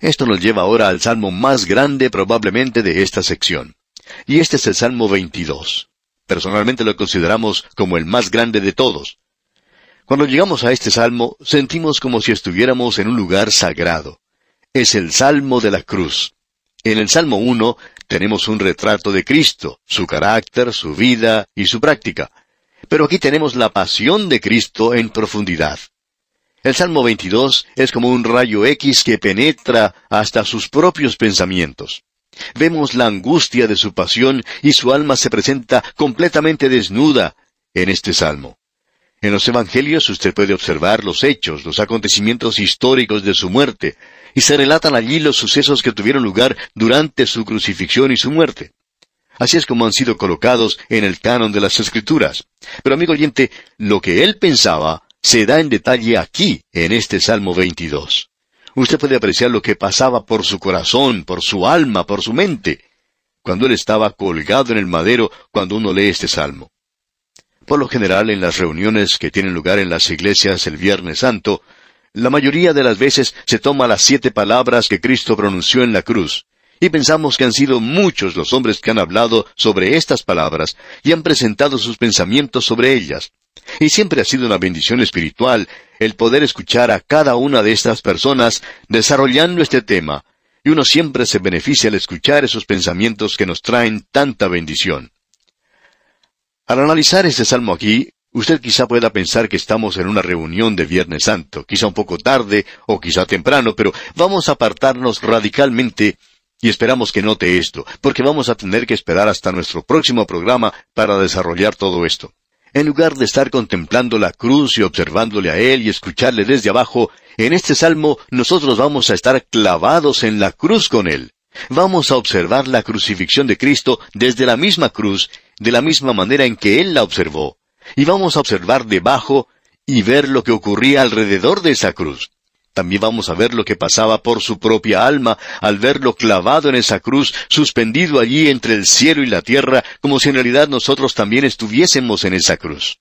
Esto nos lleva ahora al salmo más grande probablemente de esta sección. Y este es el Salmo 22. Personalmente lo consideramos como el más grande de todos. Cuando llegamos a este salmo, sentimos como si estuviéramos en un lugar sagrado. Es el Salmo de la Cruz. En el Salmo 1 tenemos un retrato de Cristo, su carácter, su vida y su práctica. Pero aquí tenemos la pasión de Cristo en profundidad. El Salmo 22 es como un rayo X que penetra hasta sus propios pensamientos. Vemos la angustia de su pasión y su alma se presenta completamente desnuda en este salmo. En los Evangelios usted puede observar los hechos, los acontecimientos históricos de su muerte, y se relatan allí los sucesos que tuvieron lugar durante su crucifixión y su muerte. Así es como han sido colocados en el canon de las Escrituras. Pero amigo oyente, lo que él pensaba se da en detalle aquí, en este Salmo 22. Usted puede apreciar lo que pasaba por su corazón, por su alma, por su mente, cuando él estaba colgado en el madero cuando uno lee este salmo. Por lo general, en las reuniones que tienen lugar en las iglesias el Viernes Santo, la mayoría de las veces se toma las siete palabras que Cristo pronunció en la cruz, y pensamos que han sido muchos los hombres que han hablado sobre estas palabras y han presentado sus pensamientos sobre ellas. Y siempre ha sido una bendición espiritual el poder escuchar a cada una de estas personas desarrollando este tema, y uno siempre se beneficia al escuchar esos pensamientos que nos traen tanta bendición. Al analizar este salmo aquí, usted quizá pueda pensar que estamos en una reunión de Viernes Santo, quizá un poco tarde o quizá temprano, pero vamos a apartarnos radicalmente y esperamos que note esto, porque vamos a tener que esperar hasta nuestro próximo programa para desarrollar todo esto. En lugar de estar contemplando la cruz y observándole a Él y escucharle desde abajo, en este salmo nosotros vamos a estar clavados en la cruz con Él. Vamos a observar la crucifixión de Cristo desde la misma cruz, de la misma manera en que Él la observó. Y vamos a observar debajo y ver lo que ocurría alrededor de esa cruz. También vamos a ver lo que pasaba por su propia alma al verlo clavado en esa cruz, suspendido allí entre el cielo y la tierra, como si en realidad nosotros también estuviésemos en esa cruz.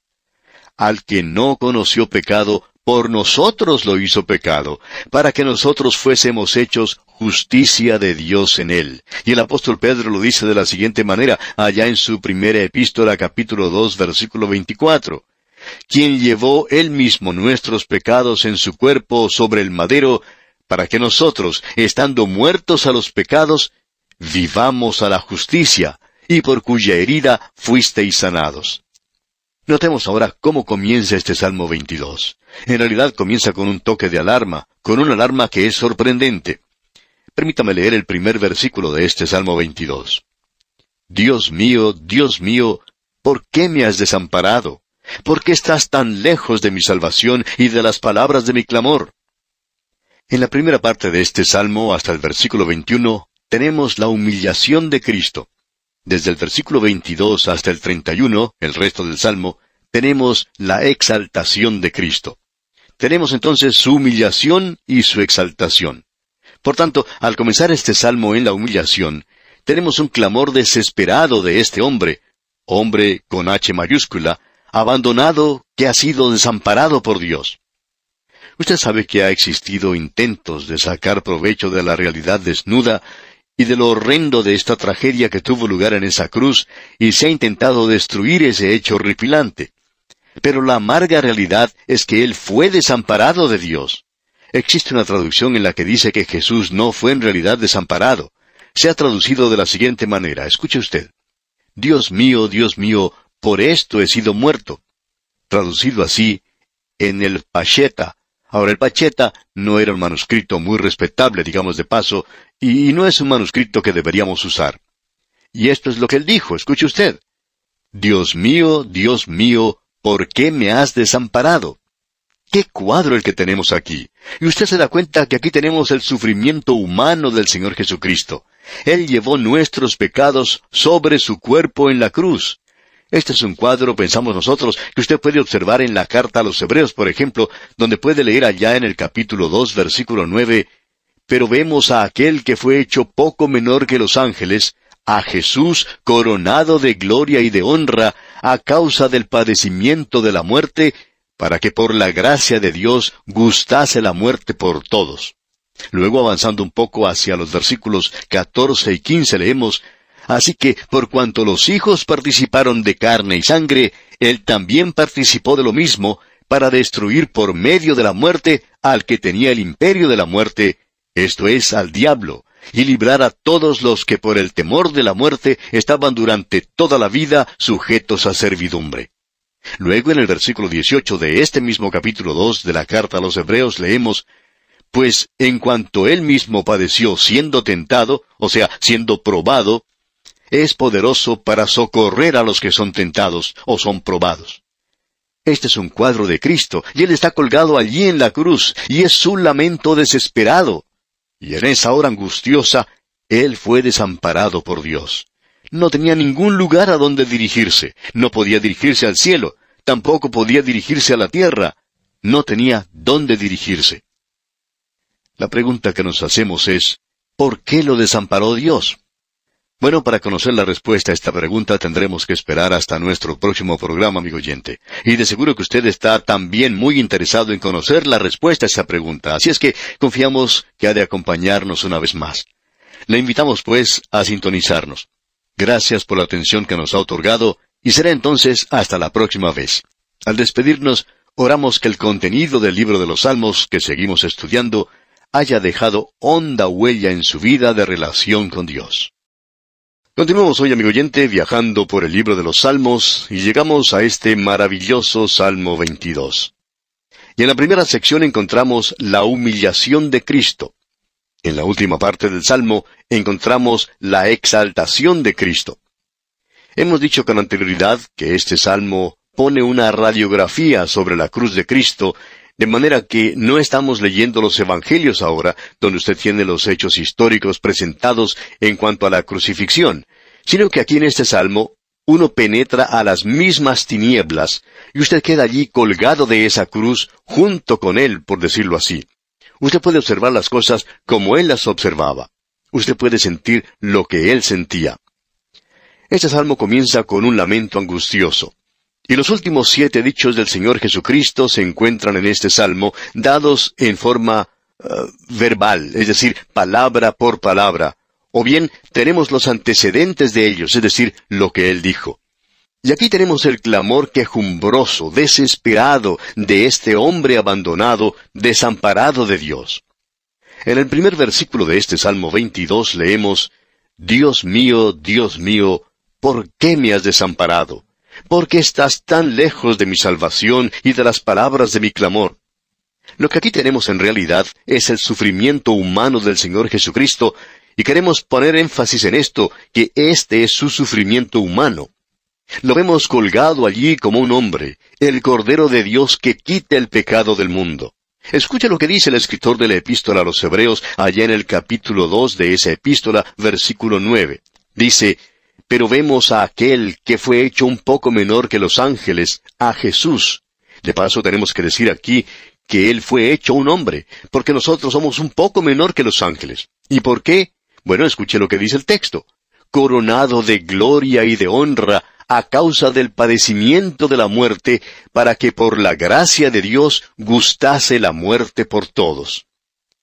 Al que no conoció pecado, por nosotros lo hizo pecado, para que nosotros fuésemos hechos justicia de Dios en él. Y el apóstol Pedro lo dice de la siguiente manera, allá en su primera epístola capítulo 2 versículo 24 quien llevó él mismo nuestros pecados en su cuerpo sobre el madero, para que nosotros, estando muertos a los pecados, vivamos a la justicia, y por cuya herida fuisteis sanados. Notemos ahora cómo comienza este Salmo 22. En realidad comienza con un toque de alarma, con una alarma que es sorprendente. Permítame leer el primer versículo de este Salmo 22. Dios mío, Dios mío, ¿por qué me has desamparado? ¿Por qué estás tan lejos de mi salvación y de las palabras de mi clamor? En la primera parte de este salmo, hasta el versículo 21, tenemos la humillación de Cristo. Desde el versículo 22 hasta el 31, el resto del salmo, tenemos la exaltación de Cristo. Tenemos entonces su humillación y su exaltación. Por tanto, al comenzar este salmo en la humillación, tenemos un clamor desesperado de este hombre, hombre con H mayúscula, abandonado, que ha sido desamparado por Dios. Usted sabe que ha existido intentos de sacar provecho de la realidad desnuda y de lo horrendo de esta tragedia que tuvo lugar en esa cruz, y se ha intentado destruir ese hecho horripilante. Pero la amarga realidad es que Él fue desamparado de Dios. Existe una traducción en la que dice que Jesús no fue en realidad desamparado. Se ha traducido de la siguiente manera. Escuche usted. Dios mío, Dios mío, por esto he sido muerto. Traducido así, en el Pacheta. Ahora, el Pacheta no era un manuscrito muy respetable, digamos de paso, y no es un manuscrito que deberíamos usar. Y esto es lo que él dijo, escuche usted. Dios mío, Dios mío, ¿por qué me has desamparado? Qué cuadro el que tenemos aquí. Y usted se da cuenta que aquí tenemos el sufrimiento humano del Señor Jesucristo. Él llevó nuestros pecados sobre su cuerpo en la cruz. Este es un cuadro, pensamos nosotros, que usted puede observar en la carta a los Hebreos, por ejemplo, donde puede leer allá en el capítulo 2, versículo 9, pero vemos a aquel que fue hecho poco menor que los ángeles, a Jesús coronado de gloria y de honra a causa del padecimiento de la muerte, para que por la gracia de Dios gustase la muerte por todos. Luego avanzando un poco hacia los versículos 14 y 15 leemos, Así que, por cuanto los hijos participaron de carne y sangre, él también participó de lo mismo, para destruir por medio de la muerte al que tenía el imperio de la muerte, esto es, al diablo, y librar a todos los que por el temor de la muerte estaban durante toda la vida sujetos a servidumbre. Luego en el versículo 18 de este mismo capítulo 2 de la carta a los Hebreos leemos, Pues en cuanto él mismo padeció siendo tentado, o sea, siendo probado, es poderoso para socorrer a los que son tentados o son probados. Este es un cuadro de Cristo, y Él está colgado allí en la cruz, y es su lamento desesperado. Y en esa hora angustiosa, Él fue desamparado por Dios. No tenía ningún lugar a donde dirigirse, no podía dirigirse al cielo, tampoco podía dirigirse a la tierra, no tenía dónde dirigirse. La pregunta que nos hacemos es, ¿por qué lo desamparó Dios? Bueno, para conocer la respuesta a esta pregunta tendremos que esperar hasta nuestro próximo programa, amigo oyente. Y de seguro que usted está también muy interesado en conocer la respuesta a esta pregunta, así es que confiamos que ha de acompañarnos una vez más. Le invitamos, pues, a sintonizarnos. Gracias por la atención que nos ha otorgado y será entonces hasta la próxima vez. Al despedirnos, oramos que el contenido del libro de los Salmos que seguimos estudiando haya dejado honda huella en su vida de relación con Dios. Continuamos hoy, amigo oyente, viajando por el libro de los Salmos y llegamos a este maravilloso Salmo 22. Y en la primera sección encontramos la humillación de Cristo. En la última parte del Salmo encontramos la exaltación de Cristo. Hemos dicho con anterioridad que este Salmo pone una radiografía sobre la cruz de Cristo de manera que no estamos leyendo los Evangelios ahora, donde usted tiene los hechos históricos presentados en cuanto a la crucifixión, sino que aquí en este salmo uno penetra a las mismas tinieblas y usted queda allí colgado de esa cruz junto con él, por decirlo así. Usted puede observar las cosas como él las observaba. Usted puede sentir lo que él sentía. Este salmo comienza con un lamento angustioso. Y los últimos siete dichos del Señor Jesucristo se encuentran en este salmo, dados en forma uh, verbal, es decir, palabra por palabra, o bien tenemos los antecedentes de ellos, es decir, lo que Él dijo. Y aquí tenemos el clamor quejumbroso, desesperado, de este hombre abandonado, desamparado de Dios. En el primer versículo de este Salmo 22 leemos, Dios mío, Dios mío, ¿por qué me has desamparado? ¿Por qué estás tan lejos de mi salvación y de las palabras de mi clamor? Lo que aquí tenemos en realidad es el sufrimiento humano del Señor Jesucristo, y queremos poner énfasis en esto, que este es su sufrimiento humano. Lo vemos colgado allí como un hombre, el Cordero de Dios que quita el pecado del mundo. Escucha lo que dice el escritor de la epístola a los Hebreos allá en el capítulo dos de esa epístola, versículo nueve. Dice, pero vemos a aquel que fue hecho un poco menor que los ángeles, a Jesús. De paso tenemos que decir aquí que Él fue hecho un hombre, porque nosotros somos un poco menor que los ángeles. ¿Y por qué? Bueno, escuche lo que dice el texto. Coronado de gloria y de honra a causa del padecimiento de la muerte, para que por la gracia de Dios gustase la muerte por todos.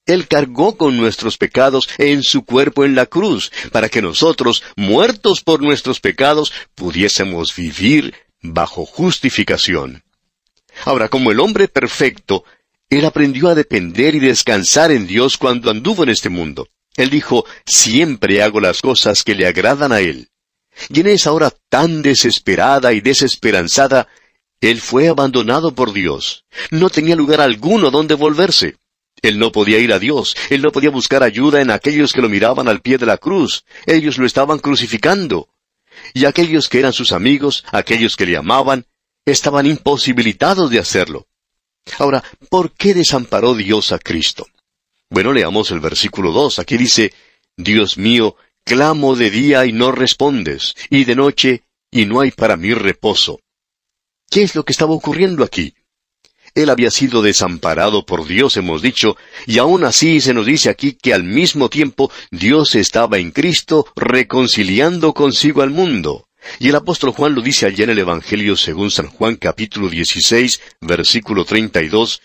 Él cargó con nuestros pecados en su cuerpo en la cruz, para que nosotros, muertos por nuestros pecados, pudiésemos vivir bajo justificación. Ahora, como el hombre perfecto, él aprendió a depender y descansar en Dios cuando anduvo en este mundo. Él dijo, siempre hago las cosas que le agradan a Él. Y en esa hora tan desesperada y desesperanzada, Él fue abandonado por Dios. No tenía lugar alguno donde volverse. Él no podía ir a Dios, él no podía buscar ayuda en aquellos que lo miraban al pie de la cruz, ellos lo estaban crucificando. Y aquellos que eran sus amigos, aquellos que le amaban, estaban imposibilitados de hacerlo. Ahora, ¿por qué desamparó Dios a Cristo? Bueno, leamos el versículo 2. Aquí dice, Dios mío, clamo de día y no respondes, y de noche y no hay para mí reposo. ¿Qué es lo que estaba ocurriendo aquí? Él había sido desamparado por Dios, hemos dicho, y aún así se nos dice aquí que al mismo tiempo Dios estaba en Cristo reconciliando consigo al mundo. Y el apóstol Juan lo dice allá en el Evangelio según San Juan capítulo 16, versículo 32,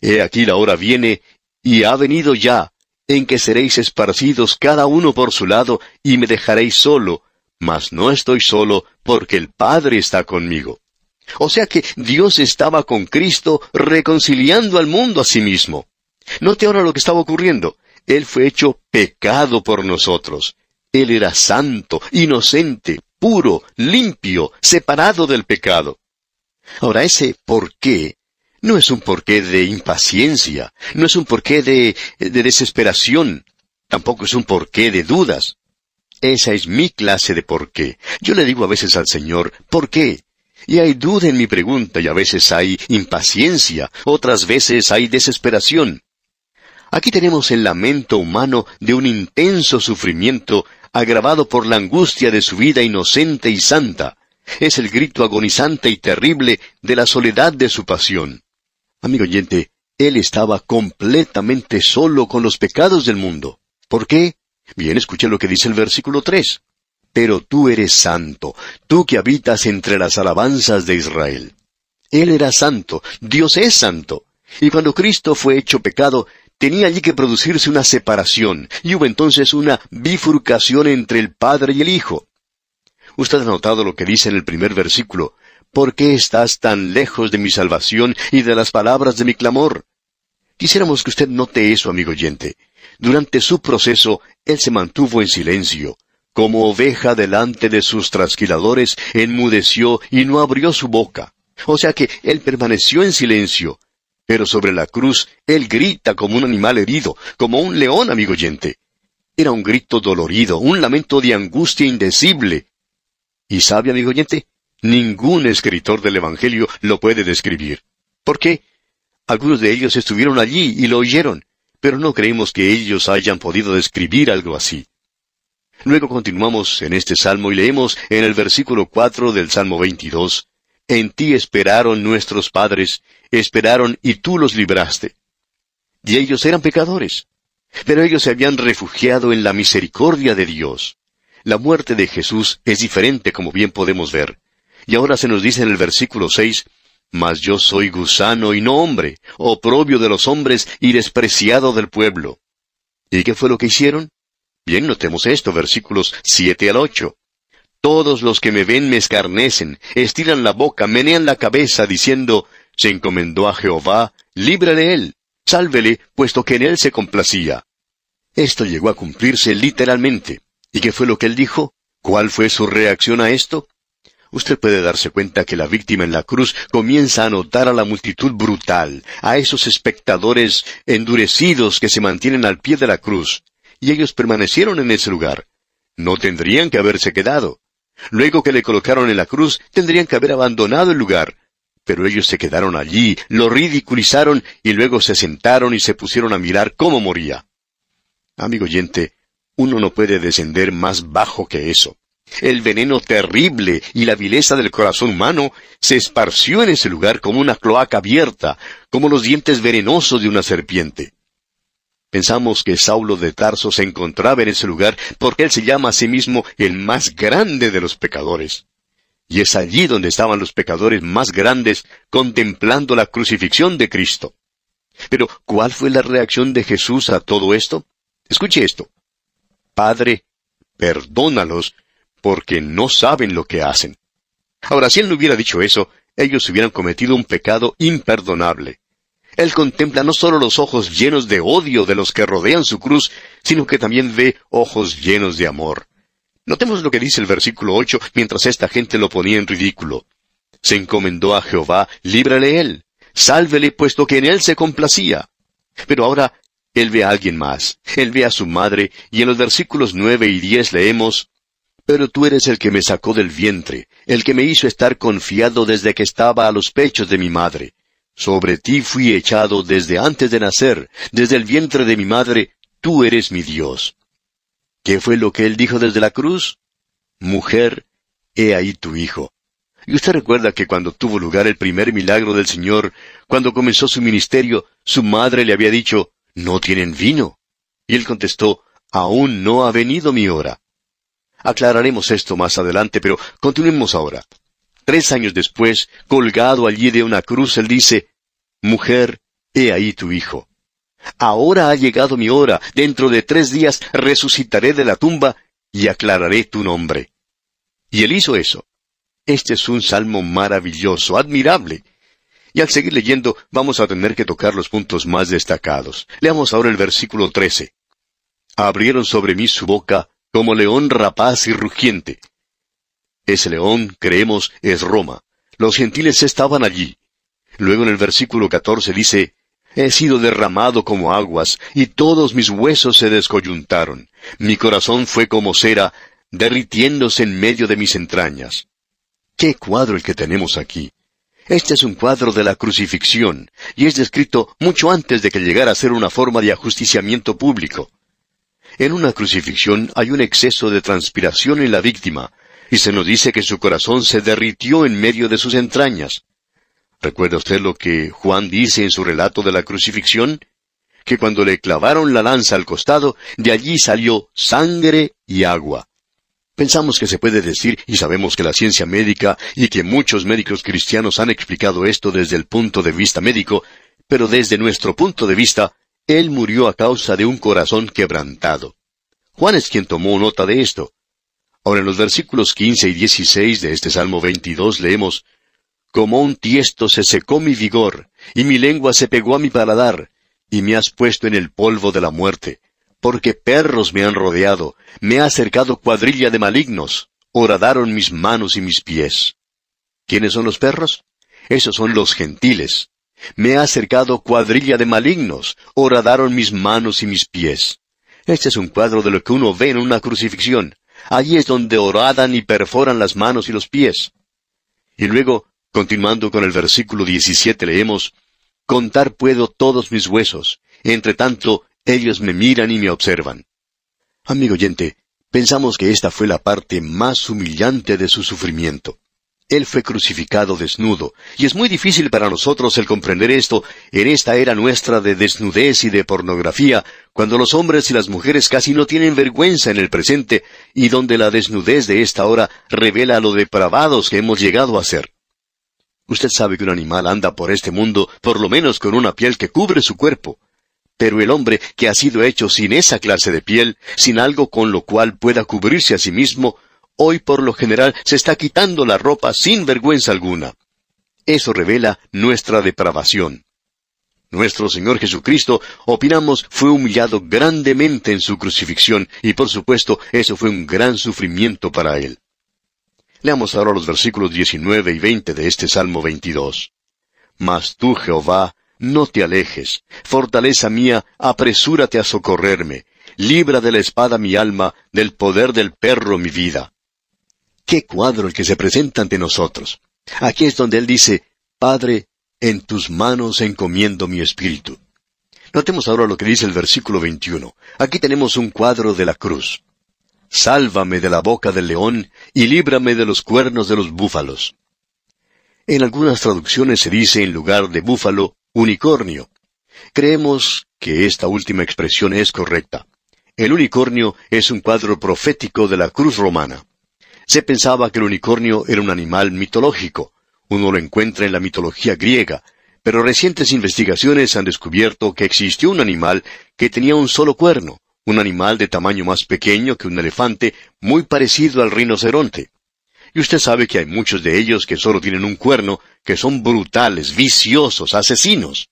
He aquí la hora viene, y ha venido ya, en que seréis esparcidos cada uno por su lado, y me dejaréis solo, mas no estoy solo, porque el Padre está conmigo. O sea que Dios estaba con Cristo reconciliando al mundo a sí mismo. Note ahora lo que estaba ocurriendo. Él fue hecho pecado por nosotros. Él era santo, inocente, puro, limpio, separado del pecado. Ahora ese por qué no es un porqué de impaciencia, no es un porqué de, de desesperación, tampoco es un porqué de dudas. Esa es mi clase de porqué. Yo le digo a veces al Señor, ¿por qué? Y hay duda en mi pregunta y a veces hay impaciencia, otras veces hay desesperación. Aquí tenemos el lamento humano de un intenso sufrimiento agravado por la angustia de su vida inocente y santa. Es el grito agonizante y terrible de la soledad de su pasión. Amigo oyente, él estaba completamente solo con los pecados del mundo. ¿Por qué? Bien, escuche lo que dice el versículo tres. Pero tú eres santo, tú que habitas entre las alabanzas de Israel. Él era santo, Dios es santo. Y cuando Cristo fue hecho pecado, tenía allí que producirse una separación, y hubo entonces una bifurcación entre el Padre y el Hijo. Usted ha notado lo que dice en el primer versículo. ¿Por qué estás tan lejos de mi salvación y de las palabras de mi clamor? Quisiéramos que usted note eso, amigo oyente. Durante su proceso, él se mantuvo en silencio. Como oveja delante de sus trasquiladores, enmudeció y no abrió su boca. O sea que él permaneció en silencio, pero sobre la cruz él grita como un animal herido, como un león, amigo oyente. Era un grito dolorido, un lamento de angustia indecible. ¿Y sabe, amigo oyente? Ningún escritor del Evangelio lo puede describir. ¿Por qué? Algunos de ellos estuvieron allí y lo oyeron, pero no creemos que ellos hayan podido describir algo así. Luego continuamos en este salmo y leemos en el versículo cuatro del Salmo 22, En ti esperaron nuestros padres, esperaron y tú los libraste. Y ellos eran pecadores, pero ellos se habían refugiado en la misericordia de Dios. La muerte de Jesús es diferente como bien podemos ver. Y ahora se nos dice en el versículo seis, Mas yo soy gusano y no hombre, oprobio de los hombres y despreciado del pueblo. ¿Y qué fue lo que hicieron? Bien, notemos esto, versículos siete al ocho. Todos los que me ven me escarnecen, estiran la boca, menean la cabeza, diciendo, se encomendó a Jehová, libre de él, sálvele, puesto que en él se complacía. Esto llegó a cumplirse literalmente. ¿Y qué fue lo que él dijo? ¿Cuál fue su reacción a esto? Usted puede darse cuenta que la víctima en la cruz comienza a notar a la multitud brutal, a esos espectadores endurecidos que se mantienen al pie de la cruz, y ellos permanecieron en ese lugar. No tendrían que haberse quedado. Luego que le colocaron en la cruz, tendrían que haber abandonado el lugar, pero ellos se quedaron allí, lo ridiculizaron y luego se sentaron y se pusieron a mirar cómo moría. Amigo oyente, uno no puede descender más bajo que eso. El veneno terrible y la vileza del corazón humano se esparció en ese lugar como una cloaca abierta, como los dientes venenosos de una serpiente. Pensamos que Saulo de Tarso se encontraba en ese lugar porque él se llama a sí mismo el más grande de los pecadores. Y es allí donde estaban los pecadores más grandes contemplando la crucifixión de Cristo. Pero, ¿cuál fue la reacción de Jesús a todo esto? Escuche esto. Padre, perdónalos, porque no saben lo que hacen. Ahora, si él no hubiera dicho eso, ellos hubieran cometido un pecado imperdonable. Él contempla no solo los ojos llenos de odio de los que rodean su cruz, sino que también ve ojos llenos de amor. Notemos lo que dice el versículo ocho mientras esta gente lo ponía en ridículo. Se encomendó a Jehová, líbrale él, sálvele puesto que en él se complacía. Pero ahora él ve a alguien más, él ve a su madre, y en los versículos nueve y diez leemos, Pero tú eres el que me sacó del vientre, el que me hizo estar confiado desde que estaba a los pechos de mi madre. Sobre ti fui echado desde antes de nacer, desde el vientre de mi madre, tú eres mi Dios. ¿Qué fue lo que él dijo desde la cruz? Mujer, he ahí tu hijo. Y usted recuerda que cuando tuvo lugar el primer milagro del Señor, cuando comenzó su ministerio, su madre le había dicho, ¿no tienen vino? Y él contestó, aún no ha venido mi hora. Aclararemos esto más adelante, pero continuemos ahora. Tres años después, colgado allí de una cruz, él dice, Mujer, he ahí tu hijo. Ahora ha llegado mi hora, dentro de tres días resucitaré de la tumba y aclararé tu nombre. Y él hizo eso. Este es un salmo maravilloso, admirable. Y al seguir leyendo vamos a tener que tocar los puntos más destacados. Leamos ahora el versículo 13. Abrieron sobre mí su boca como león rapaz y rugiente. Ese león, creemos, es Roma. Los gentiles estaban allí. Luego en el versículo 14 dice, He sido derramado como aguas, y todos mis huesos se descoyuntaron. Mi corazón fue como cera, derritiéndose en medio de mis entrañas. ¡Qué cuadro el que tenemos aquí! Este es un cuadro de la crucifixión, y es descrito mucho antes de que llegara a ser una forma de ajusticiamiento público. En una crucifixión hay un exceso de transpiración en la víctima, y se nos dice que su corazón se derritió en medio de sus entrañas. ¿Recuerda usted lo que Juan dice en su relato de la crucifixión? Que cuando le clavaron la lanza al costado, de allí salió sangre y agua. Pensamos que se puede decir, y sabemos que la ciencia médica y que muchos médicos cristianos han explicado esto desde el punto de vista médico, pero desde nuestro punto de vista, Él murió a causa de un corazón quebrantado. Juan es quien tomó nota de esto. Ahora en los versículos 15 y 16 de este Salmo 22 leemos, Como un tiesto se secó mi vigor, y mi lengua se pegó a mi paladar, y me has puesto en el polvo de la muerte porque perros me han rodeado, me ha acercado cuadrilla de malignos, horadaron mis manos y mis pies. ¿Quiénes son los perros? Esos son los gentiles. Me ha acercado cuadrilla de malignos, horadaron mis manos y mis pies. Este es un cuadro de lo que uno ve en una crucifixión. Allí es donde horadan y perforan las manos y los pies. Y luego, continuando con el versículo 17, leemos, Contar puedo todos mis huesos, entre tanto ellos me miran y me observan. Amigo oyente, pensamos que esta fue la parte más humillante de su sufrimiento. Él fue crucificado desnudo, y es muy difícil para nosotros el comprender esto en esta era nuestra de desnudez y de pornografía, cuando los hombres y las mujeres casi no tienen vergüenza en el presente, y donde la desnudez de esta hora revela lo depravados que hemos llegado a ser. Usted sabe que un animal anda por este mundo por lo menos con una piel que cubre su cuerpo. Pero el hombre que ha sido hecho sin esa clase de piel, sin algo con lo cual pueda cubrirse a sí mismo, hoy por lo general se está quitando la ropa sin vergüenza alguna. Eso revela nuestra depravación. Nuestro Señor Jesucristo, opinamos, fue humillado grandemente en su crucifixión, y por supuesto eso fue un gran sufrimiento para él. Leamos ahora los versículos 19 y 20 de este Salmo 22. Mas tú, Jehová, no te alejes. Fortaleza mía, apresúrate a socorrerme. Libra de la espada mi alma, del poder del perro mi vida. Qué cuadro el que se presenta ante nosotros. Aquí es donde él dice, Padre, en tus manos encomiendo mi espíritu. Notemos ahora lo que dice el versículo 21. Aquí tenemos un cuadro de la cruz. Sálvame de la boca del león y líbrame de los cuernos de los búfalos. En algunas traducciones se dice en lugar de búfalo, unicornio. Creemos que esta última expresión es correcta. El unicornio es un cuadro profético de la cruz romana. Se pensaba que el unicornio era un animal mitológico. Uno lo encuentra en la mitología griega, pero recientes investigaciones han descubierto que existió un animal que tenía un solo cuerno, un animal de tamaño más pequeño que un elefante, muy parecido al rinoceronte. Y usted sabe que hay muchos de ellos que solo tienen un cuerno, que son brutales, viciosos, asesinos.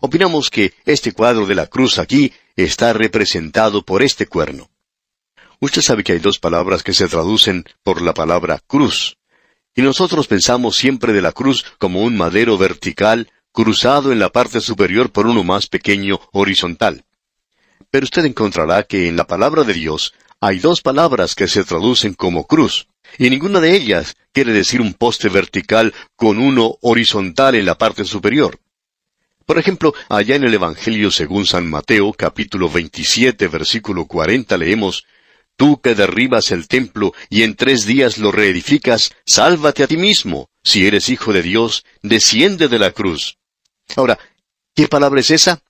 Opinamos que este cuadro de la cruz aquí está representado por este cuerno. Usted sabe que hay dos palabras que se traducen por la palabra cruz. Y nosotros pensamos siempre de la cruz como un madero vertical cruzado en la parte superior por uno más pequeño horizontal. Pero usted encontrará que en la palabra de Dios hay dos palabras que se traducen como cruz y ninguna de ellas quiere decir un poste vertical con uno horizontal en la parte superior. Por ejemplo, allá en el Evangelio según San Mateo, capítulo 27, versículo 40, leemos, Tú que derribas el templo y en tres días lo reedificas, sálvate a ti mismo. Si eres hijo de Dios, desciende de la cruz. Ahora, ¿qué palabra es esa?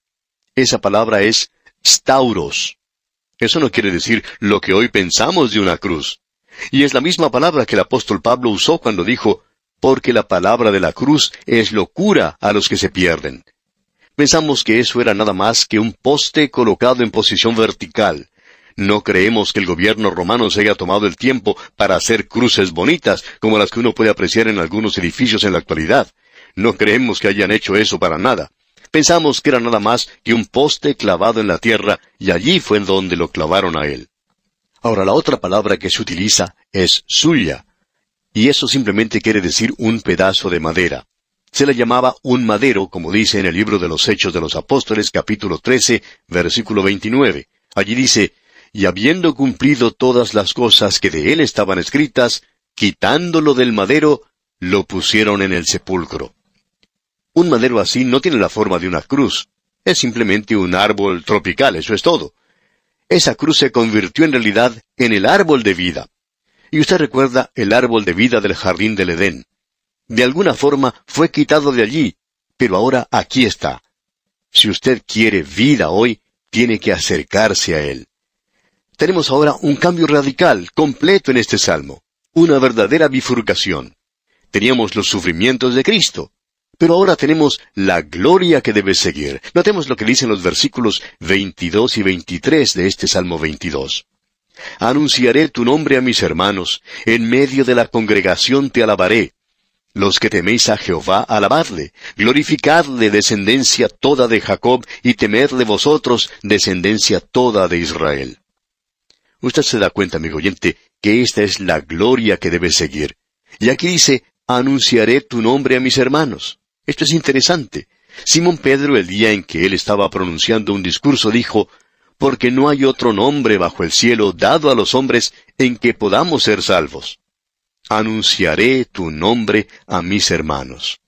Esa palabra es stauros. Eso no quiere decir lo que hoy pensamos de una cruz. Y es la misma palabra que el apóstol Pablo usó cuando dijo, porque la palabra de la cruz es locura a los que se pierden. Pensamos que eso era nada más que un poste colocado en posición vertical. No creemos que el gobierno romano se haya tomado el tiempo para hacer cruces bonitas, como las que uno puede apreciar en algunos edificios en la actualidad. No creemos que hayan hecho eso para nada. Pensamos que era nada más que un poste clavado en la tierra, y allí fue donde lo clavaron a él. Ahora, la otra palabra que se utiliza es suya, y eso simplemente quiere decir un pedazo de madera. Se le llamaba un madero, como dice en el libro de los Hechos de los Apóstoles, capítulo 13, versículo 29. Allí dice, y habiendo cumplido todas las cosas que de él estaban escritas, quitándolo del madero, lo pusieron en el sepulcro. Un madero así no tiene la forma de una cruz, es simplemente un árbol tropical, eso es todo esa cruz se convirtió en realidad en el árbol de vida. Y usted recuerda el árbol de vida del jardín del Edén. De alguna forma fue quitado de allí, pero ahora aquí está. Si usted quiere vida hoy, tiene que acercarse a Él. Tenemos ahora un cambio radical, completo en este salmo, una verdadera bifurcación. Teníamos los sufrimientos de Cristo, pero ahora tenemos la gloria que debe seguir. Notemos lo que dicen los versículos 22 y 23 de este Salmo 22. Anunciaré tu nombre a mis hermanos, en medio de la congregación te alabaré. Los que teméis a Jehová, alabadle, glorificadle descendencia toda de Jacob, y temedle vosotros, descendencia toda de Israel. Usted se da cuenta, amigo oyente, que esta es la gloria que debe seguir. Y aquí dice, anunciaré tu nombre a mis hermanos. Esto es interesante. Simón Pedro, el día en que él estaba pronunciando un discurso, dijo, Porque no hay otro nombre bajo el cielo dado a los hombres en que podamos ser salvos. Anunciaré tu nombre a mis hermanos.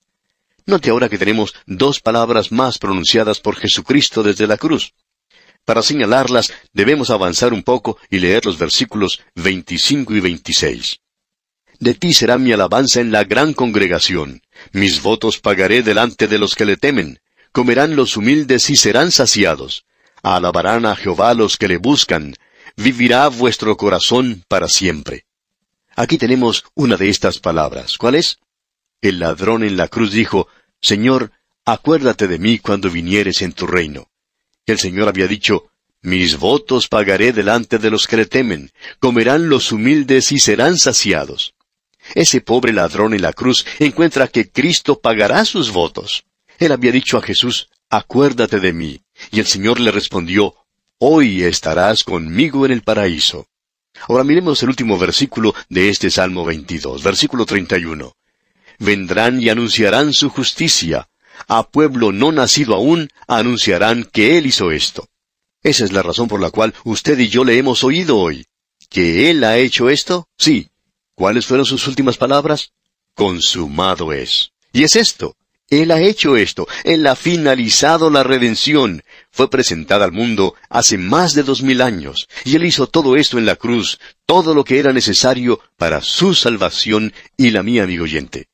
Note ahora que tenemos dos palabras más pronunciadas por Jesucristo desde la cruz. Para señalarlas debemos avanzar un poco y leer los versículos 25 y 26. De ti será mi alabanza en la gran congregación. Mis votos pagaré delante de los que le temen. Comerán los humildes y serán saciados. Alabarán a Jehová los que le buscan. Vivirá vuestro corazón para siempre. Aquí tenemos una de estas palabras. ¿Cuál es? El ladrón en la cruz dijo, Señor, acuérdate de mí cuando vinieres en tu reino. El Señor había dicho, Mis votos pagaré delante de los que le temen. Comerán los humildes y serán saciados. Ese pobre ladrón en la cruz encuentra que Cristo pagará sus votos. Él había dicho a Jesús, acuérdate de mí. Y el Señor le respondió, hoy estarás conmigo en el paraíso. Ahora miremos el último versículo de este Salmo 22, versículo 31. Vendrán y anunciarán su justicia. A pueblo no nacido aún anunciarán que Él hizo esto. Esa es la razón por la cual usted y yo le hemos oído hoy. ¿Que Él ha hecho esto? Sí, ¿Cuáles fueron sus últimas palabras? Consumado es. Y es esto. Él ha hecho esto. Él ha finalizado la redención. Fue presentada al mundo hace más de dos mil años. Y Él hizo todo esto en la cruz, todo lo que era necesario para su salvación y la mía, amigo oyente.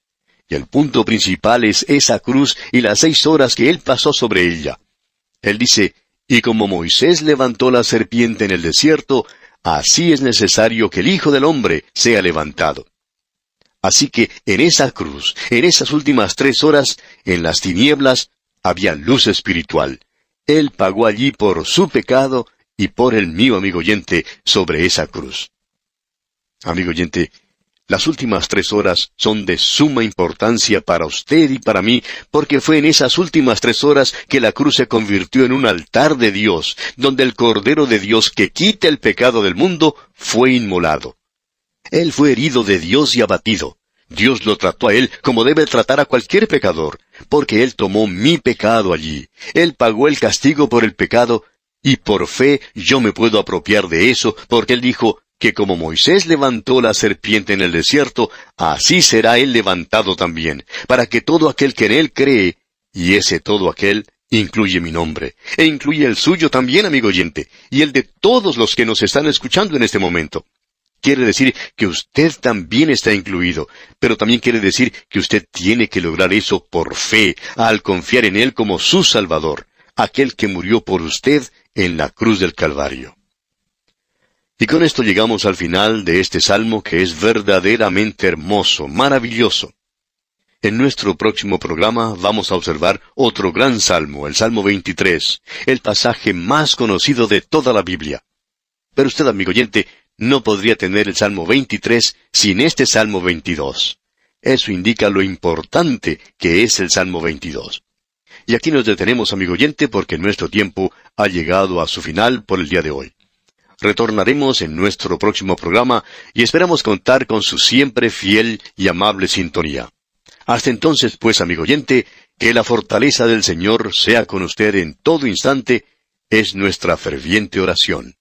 El punto principal es esa cruz y las seis horas que Él pasó sobre ella. Él dice, y como Moisés levantó la serpiente en el desierto, Así es necesario que el Hijo del Hombre sea levantado. Así que en esa cruz, en esas últimas tres horas, en las tinieblas, había luz espiritual. Él pagó allí por su pecado y por el mío, amigo oyente, sobre esa cruz. Amigo oyente, las últimas tres horas son de suma importancia para usted y para mí, porque fue en esas últimas tres horas que la cruz se convirtió en un altar de Dios, donde el Cordero de Dios que quita el pecado del mundo fue inmolado. Él fue herido de Dios y abatido. Dios lo trató a él como debe tratar a cualquier pecador, porque él tomó mi pecado allí. Él pagó el castigo por el pecado, y por fe yo me puedo apropiar de eso, porque él dijo, que como Moisés levantó la serpiente en el desierto, así será él levantado también, para que todo aquel que en él cree, y ese todo aquel incluye mi nombre, e incluye el suyo también, amigo oyente, y el de todos los que nos están escuchando en este momento. Quiere decir que usted también está incluido, pero también quiere decir que usted tiene que lograr eso por fe, al confiar en Él como su Salvador, aquel que murió por usted en la cruz del Calvario. Y con esto llegamos al final de este salmo que es verdaderamente hermoso, maravilloso. En nuestro próximo programa vamos a observar otro gran salmo, el Salmo 23, el pasaje más conocido de toda la Biblia. Pero usted, amigo oyente, no podría tener el Salmo 23 sin este Salmo 22. Eso indica lo importante que es el Salmo 22. Y aquí nos detenemos, amigo oyente, porque nuestro tiempo ha llegado a su final por el día de hoy. Retornaremos en nuestro próximo programa y esperamos contar con su siempre fiel y amable sintonía. Hasta entonces, pues, amigo oyente, que la fortaleza del Señor sea con usted en todo instante, es nuestra ferviente oración.